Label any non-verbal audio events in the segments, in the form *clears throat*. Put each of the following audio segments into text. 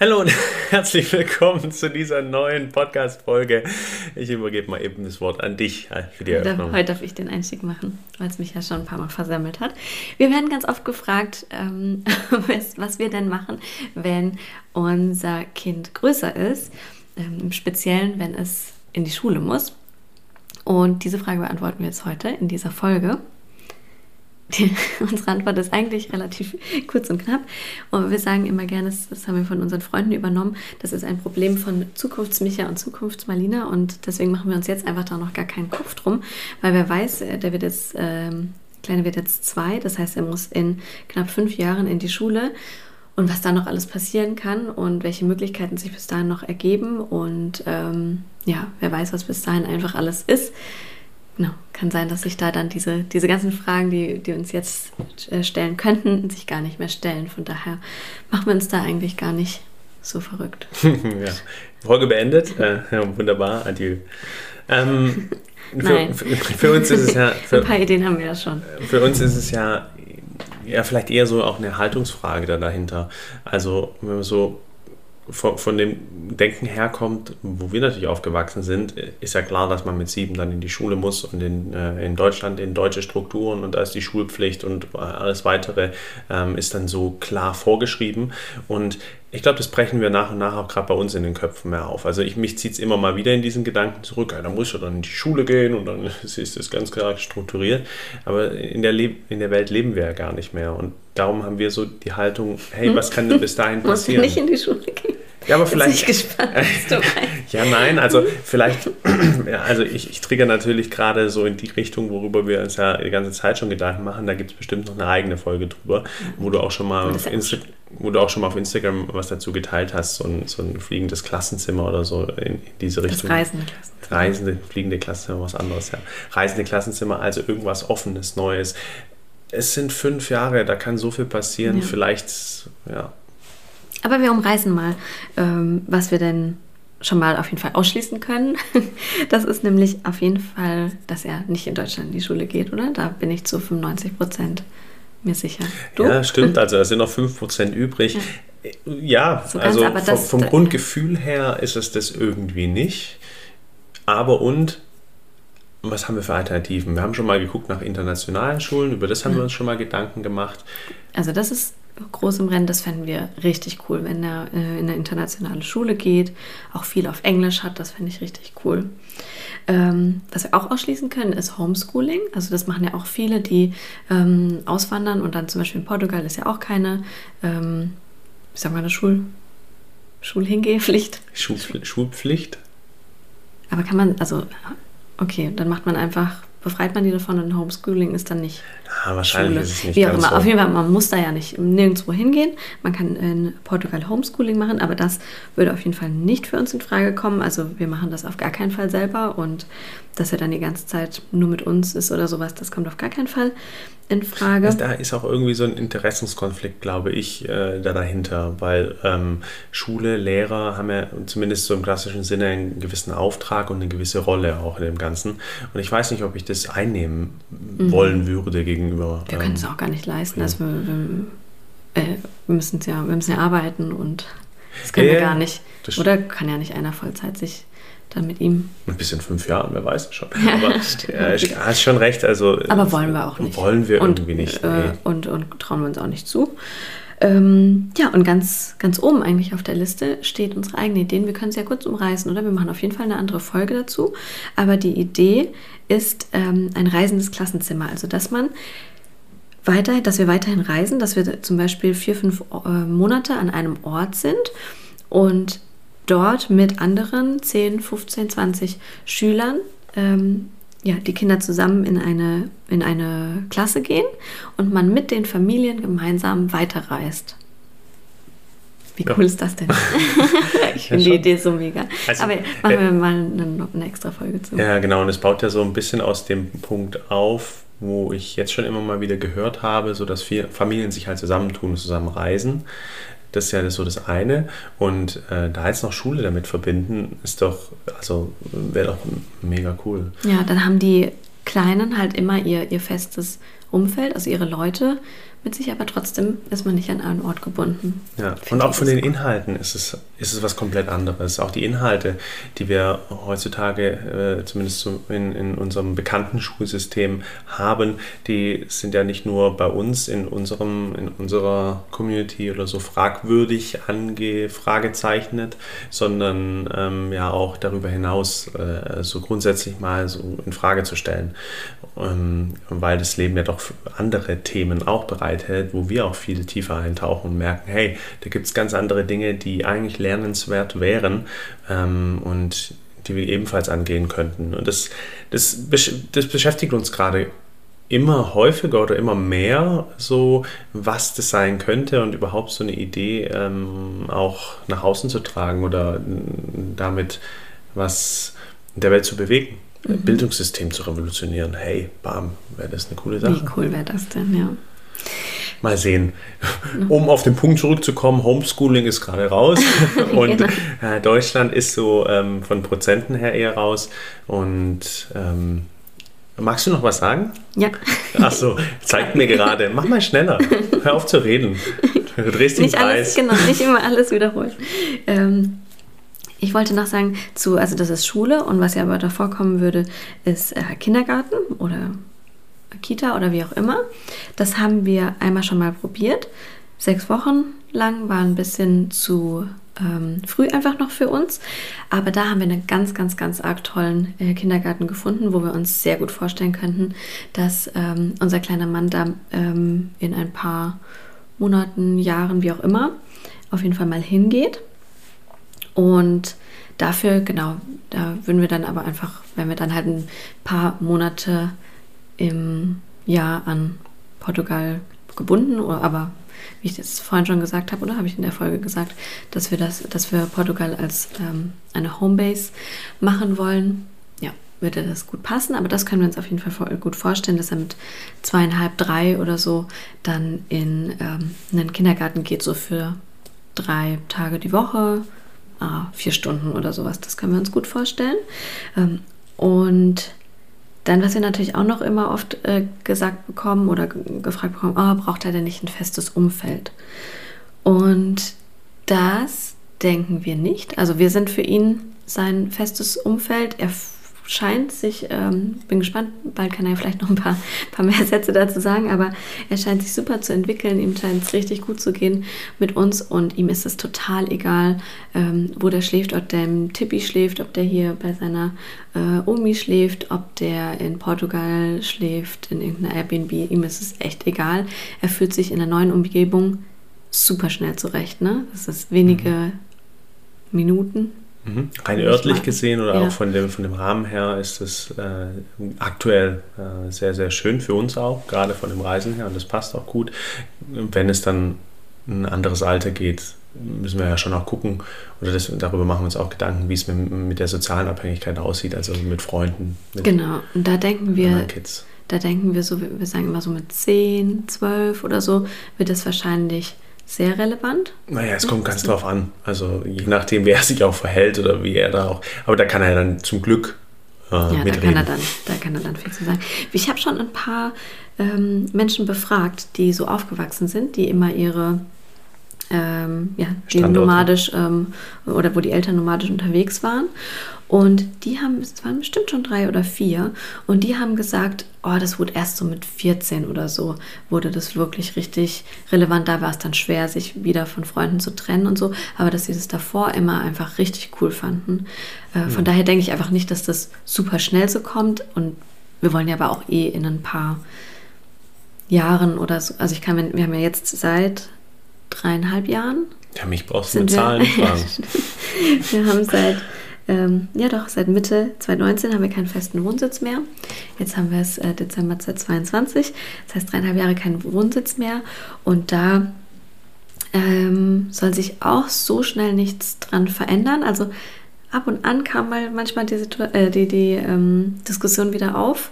Hallo und *laughs* herzlich willkommen zu dieser neuen Podcast-Folge. Ich übergebe mal eben das Wort an dich für die Eröffnung. Heute darf ich den Einstieg machen, weil es mich ja schon ein paar Mal versammelt hat. Wir werden ganz oft gefragt, ähm, *laughs* was wir denn machen, wenn unser Kind größer ist, ähm, im Speziellen, wenn es in die Schule muss. Und diese Frage beantworten wir jetzt heute in dieser Folge. *laughs* Unsere Antwort ist eigentlich relativ *laughs* kurz und knapp. Und wir sagen immer gerne, das, das, haben wir von unseren Freunden übernommen, das ist ein Problem von Zukunftsmicha und Zukunftsmalina. Und deswegen machen wir uns jetzt einfach da noch gar keinen Kopf drum, weil wer weiß, äh, der wird jetzt, ähm, Kleine wird jetzt zwei, das heißt, er muss in knapp fünf Jahren in die Schule. Und was da noch alles passieren kann und welche Möglichkeiten sich bis dahin noch ergeben. Und ähm, ja, wer weiß, was bis dahin einfach alles ist. Genau, kann sein, dass sich da dann diese, diese ganzen Fragen, die, die uns jetzt äh, stellen könnten, sich gar nicht mehr stellen. Von daher machen wir uns da eigentlich gar nicht so verrückt. *laughs* ja. Folge beendet. Äh, ja, wunderbar, adieu. Ähm, *laughs* Nein. Für, für, uns ist es ja. Für, *laughs* Ein paar Ideen haben wir ja schon. Für uns ist es ja, ja vielleicht eher so auch eine Haltungsfrage da dahinter. Also, wenn wir so von, von, dem Denken herkommt, wo wir natürlich aufgewachsen sind, ist ja klar, dass man mit sieben dann in die Schule muss und in, äh, in Deutschland in deutsche Strukturen und da ist die Schulpflicht und alles weitere ähm, ist dann so klar vorgeschrieben. Und ich glaube, das brechen wir nach und nach auch gerade bei uns in den Köpfen mehr auf. Also ich, mich zieht es immer mal wieder in diesen Gedanken zurück, ja, da muss ja dann in die Schule gehen und dann *laughs* ist das ganz klar strukturiert. Aber in der, Le in der Welt leben wir ja gar nicht mehr. Und darum haben wir so die Haltung, hey, was kann denn bis dahin *laughs* passieren? Muss nicht in die Schule gehen. Ja, aber vielleicht. Bin ich gespannt, *laughs* ja, nein, also vielleicht, *clears throat* also ich, ich trigger natürlich gerade so in die Richtung, worüber wir uns ja die ganze Zeit schon Gedanken machen. Da gibt es bestimmt noch eine eigene Folge drüber, wo du auch schon mal auf Insta wo du auch schon mal auf Instagram was dazu geteilt hast, so ein, so ein fliegendes Klassenzimmer oder so in, in diese Richtung. Das reisende Klassenzimmer. Reisende, fliegende Klassenzimmer, was anderes, ja. Reisende Klassenzimmer, also irgendwas Offenes, Neues. Es sind fünf Jahre, da kann so viel passieren. Ja. Vielleicht, ja. Aber wir umreißen mal, ähm, was wir denn schon mal auf jeden Fall ausschließen können. *laughs* Das ist nämlich auf jeden Fall, dass er nicht in Deutschland in die Schule geht, oder? Da bin ich zu 95 Prozent mir sicher. Du? Ja, stimmt. Also es sind noch 5% übrig. Ja, ja so also vom, vom Grundgefühl her ist es das irgendwie nicht. Aber und was haben wir für Alternativen? Wir haben schon mal geguckt nach internationalen Schulen, über das haben ja. wir uns schon mal Gedanken gemacht. Also das ist groß im Rennen, das fänden wir richtig cool, wenn er äh, in eine internationale Schule geht, auch viel auf Englisch hat, das fände ich richtig cool. Ähm, was wir auch ausschließen können, ist Homeschooling. Also das machen ja auch viele, die ähm, auswandern und dann zum Beispiel in Portugal ist ja auch keine, ähm, wie sagen wir, eine Schul Schulhingehpflicht. Schul Schulpflicht? Aber kann man, also, okay, dann macht man einfach befreit man die davon und Homeschooling ist dann nicht. Ja, wahrscheinlich Schule. ist es nicht. Wie auch immer. So. Auf jeden Fall, man muss da ja nicht nirgendwo hingehen. Man kann in Portugal Homeschooling machen, aber das würde auf jeden Fall nicht für uns in Frage kommen. Also wir machen das auf gar keinen Fall selber und dass er dann die ganze Zeit nur mit uns ist oder sowas, das kommt auf gar keinen Fall in Frage. Also da ist auch irgendwie so ein Interessenskonflikt, glaube ich, äh, da dahinter, weil ähm, Schule, Lehrer haben ja zumindest so im klassischen Sinne einen gewissen Auftrag und eine gewisse Rolle auch in dem Ganzen. Und ich weiß nicht, ob ich das einnehmen mhm. wollen würde gegenüber. Wir ähm, können es auch gar nicht leisten, ja. dass wir, wir, äh, wir müssen ja, wir müssen ja arbeiten und das können ja, wir gar nicht. Oder kann ja nicht einer Vollzeit sich dann mit ihm. Ein bisschen fünf Jahren, wer weiß schon. *laughs* Aber ja, ja, hast schon recht. Also, Aber wollen wir auch nicht. Wollen wir und, irgendwie nicht. Äh, nee. und, und trauen wir uns auch nicht zu. Ähm, ja, und ganz, ganz oben eigentlich auf der Liste steht unsere eigene Ideen. Wir können es ja kurz umreißen, oder? Wir machen auf jeden Fall eine andere Folge dazu. Aber die Idee ist ähm, ein reisendes Klassenzimmer. Also, dass man weiter, dass wir weiterhin reisen, dass wir zum Beispiel vier, fünf äh, Monate an einem Ort sind und dort mit anderen 10, 15, 20 Schülern ähm, ja, die Kinder zusammen in eine, in eine Klasse gehen und man mit den Familien gemeinsam weiterreist. Wie cool ja. ist das denn? *laughs* *laughs* ich finde ja, die Idee so mega. Also, Aber machen äh, wir mal eine, eine, extra Folge zu. Ja, genau. Und es baut ja so ein bisschen aus dem Punkt auf, wo ich jetzt schon immer mal wieder gehört habe, so dass Familien sich halt zusammentun und zusammen reisen. Das ist ja so das eine. Und äh, da jetzt noch Schule damit verbinden, ist doch, also wäre doch mega cool. Ja, dann haben die Kleinen halt immer ihr, ihr festes Umfeld, also ihre Leute, mit sich, aber trotzdem ist man nicht an einen Ort gebunden. Ja, und auch von den Inhalten ist es, ist es was komplett anderes. Auch die Inhalte, die wir heutzutage, äh, zumindest in, in unserem bekannten Schulsystem haben, die sind ja nicht nur bei uns in, unserem, in unserer Community oder so fragwürdig angefragezeichnet, sondern ähm, ja auch darüber hinaus äh, so grundsätzlich mal so in Frage zu stellen, ähm, weil das Leben ja doch andere Themen auch bereithält, wo wir auch viel tiefer eintauchen und merken, hey, da gibt es ganz andere Dinge, die eigentlich lernenswert wären ähm, und die wir ebenfalls angehen könnten. Und das, das, das beschäftigt uns gerade immer häufiger oder immer mehr so, was das sein könnte und überhaupt so eine Idee ähm, auch nach außen zu tragen oder damit was in der Welt zu bewegen. Mhm. Bildungssystem zu revolutionieren. Hey, bam, wäre das eine coole Sache. Wie cool wäre das denn, ja. Mal sehen. Um auf den Punkt zurückzukommen, Homeschooling ist gerade raus *laughs* und genau. äh, Deutschland ist so ähm, von Prozenten her eher raus. Und ähm, magst du noch was sagen? Ja. Achso, zeigt mir gerade. Mach mal schneller. Hör auf zu reden. Du *laughs* drehst den nicht Preis. Alles, genau, nicht immer alles wiederholen. Ähm, ich wollte noch sagen, zu, also das ist Schule und was ja aber davor kommen würde, ist äh, Kindergarten oder Kita oder wie auch immer. Das haben wir einmal schon mal probiert. Sechs Wochen lang war ein bisschen zu ähm, früh einfach noch für uns. Aber da haben wir einen ganz, ganz, ganz arg tollen äh, Kindergarten gefunden, wo wir uns sehr gut vorstellen könnten, dass ähm, unser kleiner Mann da ähm, in ein paar Monaten, Jahren, wie auch immer, auf jeden Fall mal hingeht. Und dafür, genau, da würden wir dann aber einfach, wenn wir dann halt ein paar Monate im Jahr an Portugal gebunden, oder aber wie ich das vorhin schon gesagt habe, oder habe ich in der Folge gesagt, dass wir das, dass wir Portugal als ähm, eine Homebase machen wollen. Ja, würde das gut passen, aber das können wir uns auf jeden Fall voll gut vorstellen, dass er mit zweieinhalb, drei oder so dann in ähm, einen Kindergarten geht, so für drei Tage die Woche, ah, vier Stunden oder sowas. Das können wir uns gut vorstellen. Ähm, und dann, was wir natürlich auch noch immer oft äh, gesagt bekommen oder gefragt bekommen, oh, braucht er denn nicht ein festes Umfeld? Und das denken wir nicht. Also wir sind für ihn sein festes Umfeld. Er scheint sich, ähm, bin gespannt, bald kann er vielleicht noch ein paar, paar mehr *laughs* Sätze dazu sagen, aber er scheint sich super zu entwickeln, ihm scheint es richtig gut zu gehen mit uns und ihm ist es total egal, ähm, wo der schläft, ob der im Tippi schläft, ob der hier bei seiner äh, Omi schläft, ob der in Portugal schläft, in irgendeiner Airbnb, ihm ist es echt egal. Er fühlt sich in der neuen Umgebung super schnell zurecht, ne? Das ist wenige mhm. Minuten, Mhm. Rein örtlich gesehen oder ja. auch von dem, von dem Rahmen her ist es äh, aktuell äh, sehr, sehr schön für uns auch, gerade von dem Reisen her und das passt auch gut. Wenn es dann ein anderes Alter geht, müssen wir ja schon auch gucken, oder das, darüber machen wir uns auch Gedanken, wie es mit, mit der sozialen Abhängigkeit aussieht, also mit Freunden. Mit genau, und da denken wir, da denken wir so, wir sagen immer so mit 10, 12 oder so, wird es wahrscheinlich sehr relevant. Naja, es kommt ganz drauf an. Also je nachdem, wer sich auch verhält oder wie er da auch. Aber da kann er dann zum Glück äh, ja, mitreden. Da kann, er dann, da kann er dann viel zu sagen. Ich habe schon ein paar ähm, Menschen befragt, die so aufgewachsen sind, die immer ihre ähm, ja, nomadisch ähm, oder wo die Eltern nomadisch unterwegs waren. Und die haben, es waren bestimmt schon drei oder vier, und die haben gesagt, oh, das wurde erst so mit 14 oder so, wurde das wirklich richtig relevant. Da war es dann schwer, sich wieder von Freunden zu trennen und so, aber dass sie das davor immer einfach richtig cool fanden. Äh, von ja. daher denke ich einfach nicht, dass das super schnell so kommt. Und wir wollen ja aber auch eh in ein paar Jahren oder so, also ich kann, wir haben ja jetzt seit dreieinhalb Jahren. Ja, mich brauchst du mit Zahlen fragen. *laughs* wir haben seit ähm, ja doch, seit Mitte 2019 haben wir keinen festen Wohnsitz mehr. Jetzt haben wir es äh, Dezember 2022, das heißt dreieinhalb Jahre keinen Wohnsitz mehr. Und da ähm, soll sich auch so schnell nichts dran verändern. Also ab und an kam mal manchmal die, äh, die, die ähm, Diskussion wieder auf.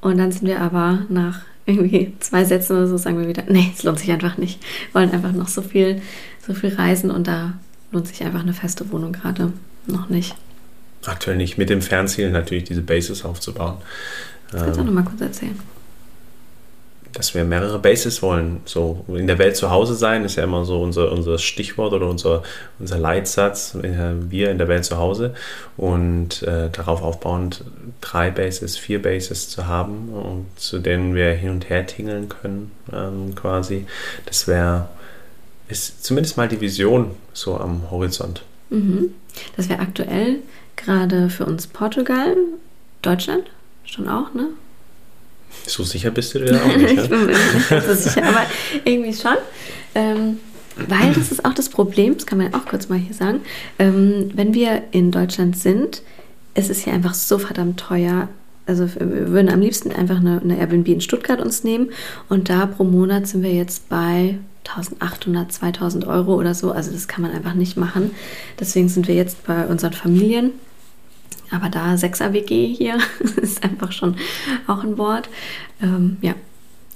Und dann sind wir aber nach irgendwie zwei Sätzen oder so, sagen wir wieder, nee, es lohnt sich einfach nicht. Wir wollen einfach noch so viel, so viel reisen und da lohnt sich einfach eine feste Wohnung gerade noch nicht. Aktuell nicht. Mit dem Fernziel natürlich diese Basis aufzubauen. Das kannst du ähm, noch mal kurz erzählen. Dass wir mehrere Bases wollen. So in der Welt zu Hause sein ist ja immer so unser, unser Stichwort oder unser, unser Leitsatz. Wir in der Welt zu Hause und äh, darauf aufbauend drei Bases, vier Bases zu haben, und zu denen wir hin und her tingeln können, ähm, quasi. Das wäre ist zumindest mal die Vision so am Horizont. Mhm. Das wäre aktuell gerade für uns Portugal, Deutschland schon auch, ne? So sicher bist du dir auch *laughs* nicht. ich bin mir nicht so sicher, aber irgendwie schon. Ähm, weil das ist auch das Problem, das kann man ja auch kurz mal hier sagen, ähm, wenn wir in Deutschland sind, es ist hier einfach so verdammt teuer. Also wir würden am liebsten einfach eine, eine Airbnb in Stuttgart uns nehmen und da pro Monat sind wir jetzt bei 1800, 2000 Euro oder so. Also das kann man einfach nicht machen. Deswegen sind wir jetzt bei unseren Familien aber da 6er WG hier *laughs* ist einfach schon auch ein Wort. Ähm, ja,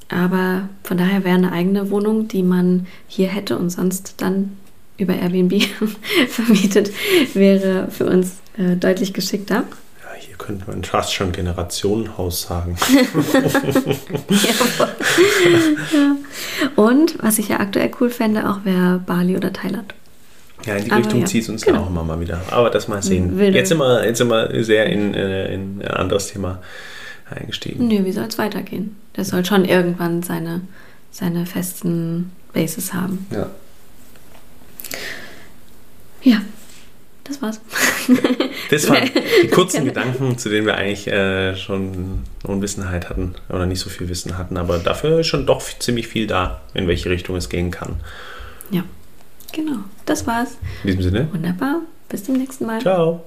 aber von daher wäre eine eigene Wohnung, die man hier hätte und sonst dann über Airbnb *laughs* vermietet, wäre für uns äh, deutlich geschickter. Ja, hier könnte man fast schon Generationenhaus sagen. *laughs* ja. Und was ich ja aktuell cool fände, auch wäre Bali oder Thailand. Ja, in die Aber Richtung ja, zieht es uns genau. auch immer mal wieder. Aber das mal sehen. Wilde. Jetzt sind, wir, jetzt sind wir sehr in, äh, in ein anderes Thema eingestiegen. Nö, wie soll es weitergehen? Der soll schon irgendwann seine, seine festen Bases haben. Ja. Ja, das war's. *laughs* Das waren die kurzen Gedanken, zu denen wir eigentlich äh, schon Unwissenheit hatten oder nicht so viel Wissen hatten, aber dafür ist schon doch ziemlich viel da, in welche Richtung es gehen kann. Ja. Genau, das war's. In diesem Sinne. Wunderbar. Bis zum nächsten Mal. Ciao.